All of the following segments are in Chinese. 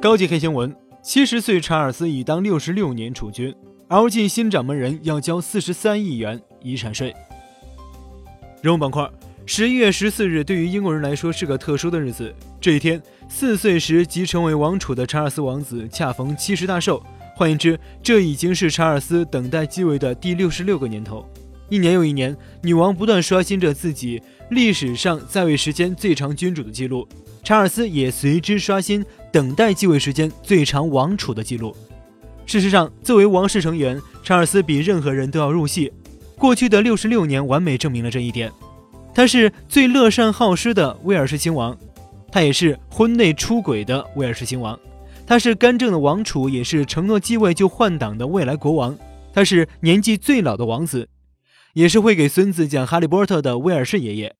高级黑新闻：七十岁查尔斯已当六十六年储君，LG 新掌门人要交四十三亿元遗产税。人物板块：十一月十四日对于英国人来说是个特殊的日子。这一天，四岁时即成为王储的查尔斯王子恰逢七十大寿。换言之，这已经是查尔斯等待继位的第六十六个年头。一年又一年，女王不断刷新着自己历史上在位时间最长君主的记录。查尔斯也随之刷新等待继位时间最长王储的记录。事实上，作为王室成员，查尔斯比任何人都要入戏。过去的六十六年完美证明了这一点。他是最乐善好施的威尔士亲王，他也是婚内出轨的威尔士亲王。他是干政的王储，也是承诺继位就换党的未来国王。他是年纪最老的王子，也是会给孙子讲《哈利波特》的威尔士爷爷。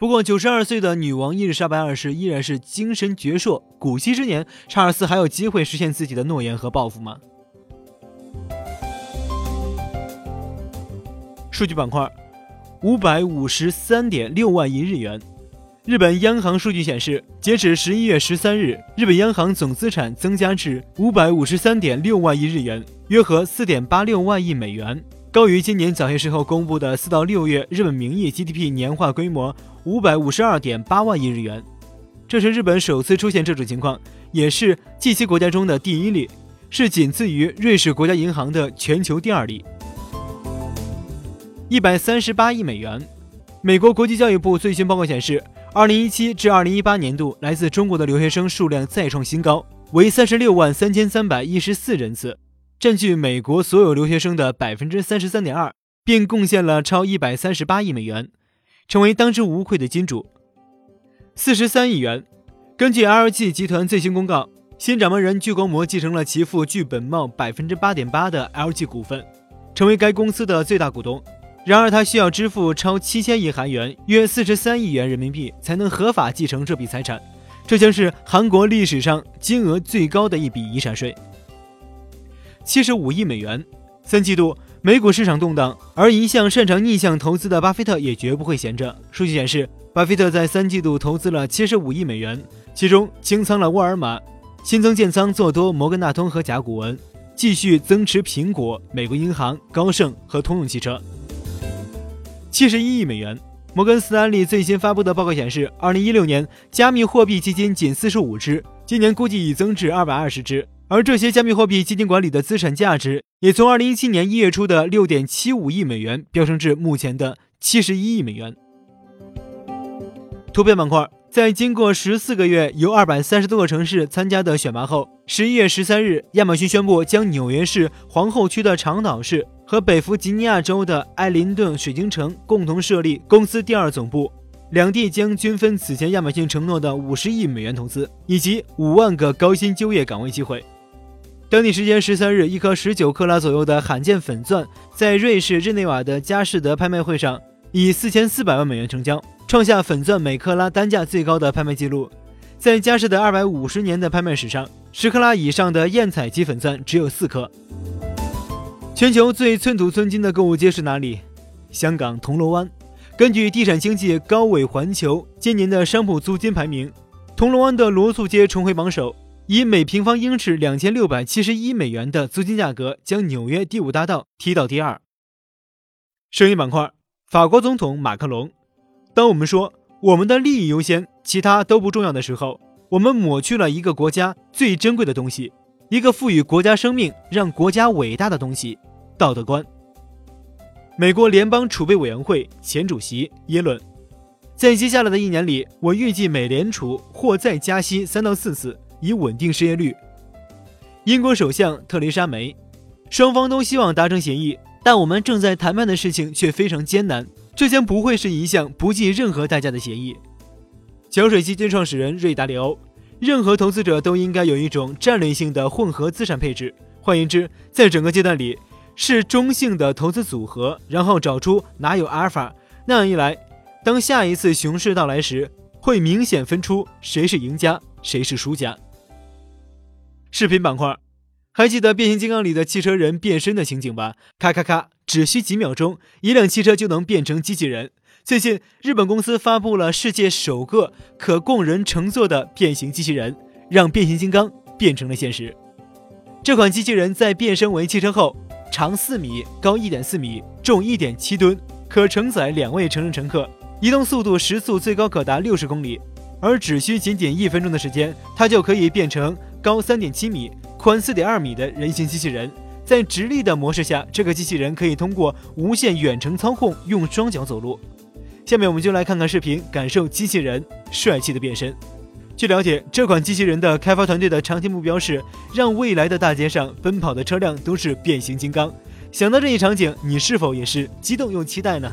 不过，九十二岁的女王伊丽莎白二世依然是精神矍铄。古稀之年，查尔斯还有机会实现自己的诺言和抱负吗？数据板块，五百五十三点六万亿日元。日本央行数据显示，截止十一月十三日，日本央行总资产增加至五百五十三点六万亿日元，约合四点八六万亿美元，高于今年早些时候公布的四到六月日本名义 GDP 年化规模。五百五十二点八万亿日元，这是日本首次出现这种情况，也是 G7 国家中的第一例，是仅次于瑞士国家银行的全球第二例。一百三十八亿美元。美国国际教育部最新报告显示，二零一七至二零一八年度来自中国的留学生数量再创新高，为三十六万三千三百一十四人次，占据美国所有留学生的百分之三十三点二，并贡献了超一百三十八亿美元。成为当之无愧的金主，四十三亿元。根据 LG 集团最新公告，新掌门人具光模继承了其父具本茂百分之八点八的 LG 股份，成为该公司的最大股东。然而，他需要支付超七千亿韩元（约四十三亿元人民币）才能合法继承这笔财产，这将是韩国历史上金额最高的一笔遗产税。七十五亿美元。三季度。美股市场动荡，而一向擅长逆向投资的巴菲特也绝不会闲着。数据显示，巴菲特在三季度投资了七十五亿美元，其中清仓了沃尔玛，新增建仓做多摩根大通和甲骨文，继续增持苹果、美国银行、高盛和通用汽车。七十一亿美元。摩根斯丹利最新发布的报告显示，二零一六年加密货币基金仅四十五只，今年估计已增至二百二十只。而这些加密货币基金管理的资产价值也从二零一七年一月初的六点七五亿美元飙升至目前的七十一亿美元。图片板块在经过十四个月由二百三十多个城市参加的选拔后，十一月十三日，亚马逊宣布将纽约市皇后区的长岛市和北弗吉尼亚州的艾林顿水晶城共同设立公司第二总部。两地将均分此前亚马逊承诺的五十亿美元投资，以及五万个高薪就业岗位机会。当地时间十三日，一颗十九克拉左右的罕见粉钻在瑞士日内瓦的佳士得拍卖会上以四千四百万美元成交，创下粉钻每克拉单价最高的拍卖记录。在佳士得二百五十年的拍卖史上，十克拉以上的艳彩级粉钻只有四颗。全球最寸土寸金的购物街是哪里？香港铜锣湾。根据地产经纪高伟环球今年的商铺租金排名，铜锣湾的罗素街重回榜首。以每平方英尺两千六百七十一美元的租金价格，将纽约第五大道踢到第二。声音板块，法国总统马克龙。当我们说我们的利益优先，其他都不重要的时候，我们抹去了一个国家最珍贵的东西，一个赋予国家生命、让国家伟大的东西——道德观。美国联邦储备委员会前主席耶伦，在接下来的一年里，我预计美联储或再加息三到四次。以稳定失业率。英国首相特蕾莎梅，双方都希望达成协议，但我们正在谈判的事情却非常艰难。这将不会是一项不计任何代价的协议。桥水基金创始人瑞达里欧，任何投资者都应该有一种战略性的混合资产配置。换言之，在整个阶段里是中性的投资组合，然后找出哪有阿尔法。那样一来，当下一次熊市到来时，会明显分出谁是赢家，谁是输家。视频板块，还记得变形金刚里的汽车人变身的情景吧？咔咔咔，只需几秒钟，一辆汽车就能变成机器人。最近，日本公司发布了世界首个可供人乘坐的变形机器人，让变形金刚变成了现实。这款机器人在变身为汽车后，长四米，高一点四米，重一点七吨，可承载两位成人乘客，移动速度时速最高可达六十公里，而只需仅仅一分钟的时间，它就可以变成高三点七米、宽四点二米的人形机器人。在直立的模式下，这个机器人可以通过无线远程操控，用双脚走路。下面我们就来看看视频，感受机器人帅气的变身。据了解，这款机器人的开发团队的长期目标是让未来的大街上奔跑的车辆都是变形金刚。想到这一场景，你是否也是激动又期待呢？